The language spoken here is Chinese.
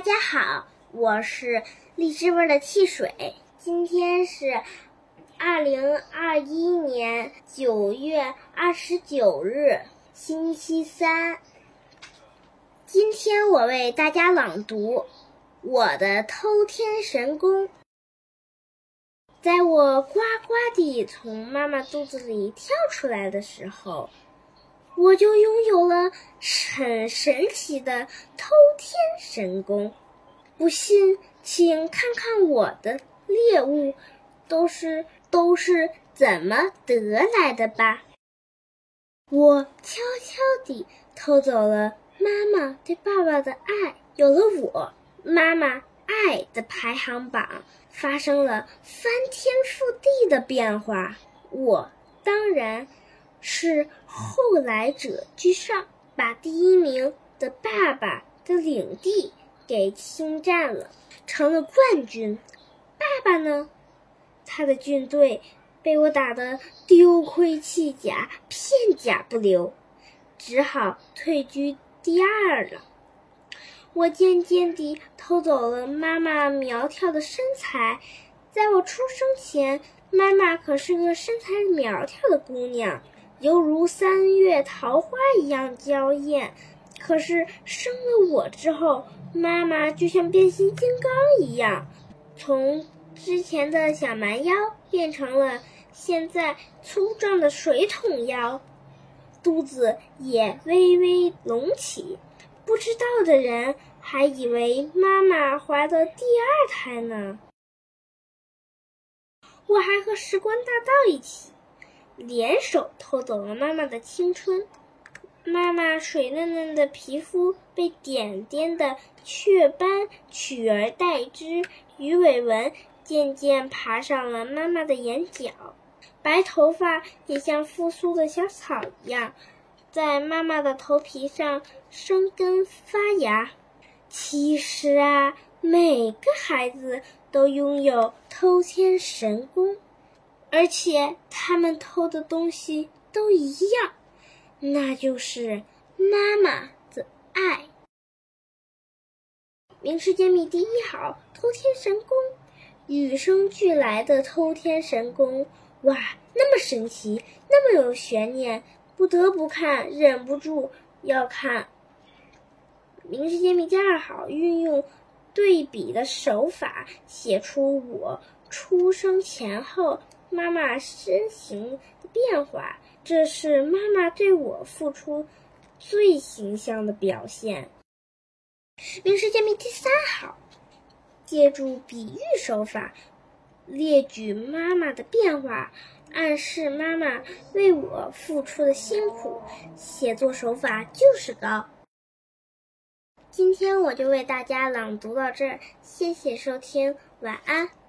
大家好，我是荔枝味的汽水。今天是二零二一年九月二十九日，星期三。今天我为大家朗读《我的偷天神功》。在我呱呱地从妈妈肚子里跳出来的时候。我就拥有了很神奇的偷天神功，不信，请看看我的猎物都是都是怎么得来的吧。我悄悄地偷走了妈妈对爸爸的爱，有了我，妈妈爱的排行榜发生了翻天覆地的变化。我当然。是后来者居上，把第一名的爸爸的领地给侵占了，成了冠军。爸爸呢，他的军队被我打得丢盔弃甲，片甲不留，只好退居第二了。我渐渐地偷走了妈妈苗条的身材，在我出生前，妈妈可是个身材苗条的姑娘。犹如三月桃花一样娇艳，可是生了我之后，妈妈就像变形金刚一样，从之前的小蛮腰变成了现在粗壮的水桶腰，肚子也微微隆起。不知道的人还以为妈妈怀的第二胎呢。我还和时光大道一起。联手偷走了妈妈的青春，妈妈水嫩嫩的皮肤被点点的雀斑取而代之，鱼尾纹渐渐爬上了妈妈的眼角，白头发也像复苏的小草一样，在妈妈的头皮上生根发芽。其实啊，每个孩子都拥有偷天神功。而且他们偷的东西都一样，那就是妈妈的爱。名师揭秘第一好偷天神功，与生俱来的偷天神功，哇，那么神奇，那么有悬念，不得不看，忍不住要看。名师揭秘第二好，运用对比的手法，写出我出生前后。妈妈身形的变化，这是妈妈对我付出最形象的表现。名师揭秘第三好，借助比喻手法列举妈妈的变化，暗示妈妈为我付出的辛苦。写作手法就是高。今天我就为大家朗读到这儿，谢谢收听，晚安。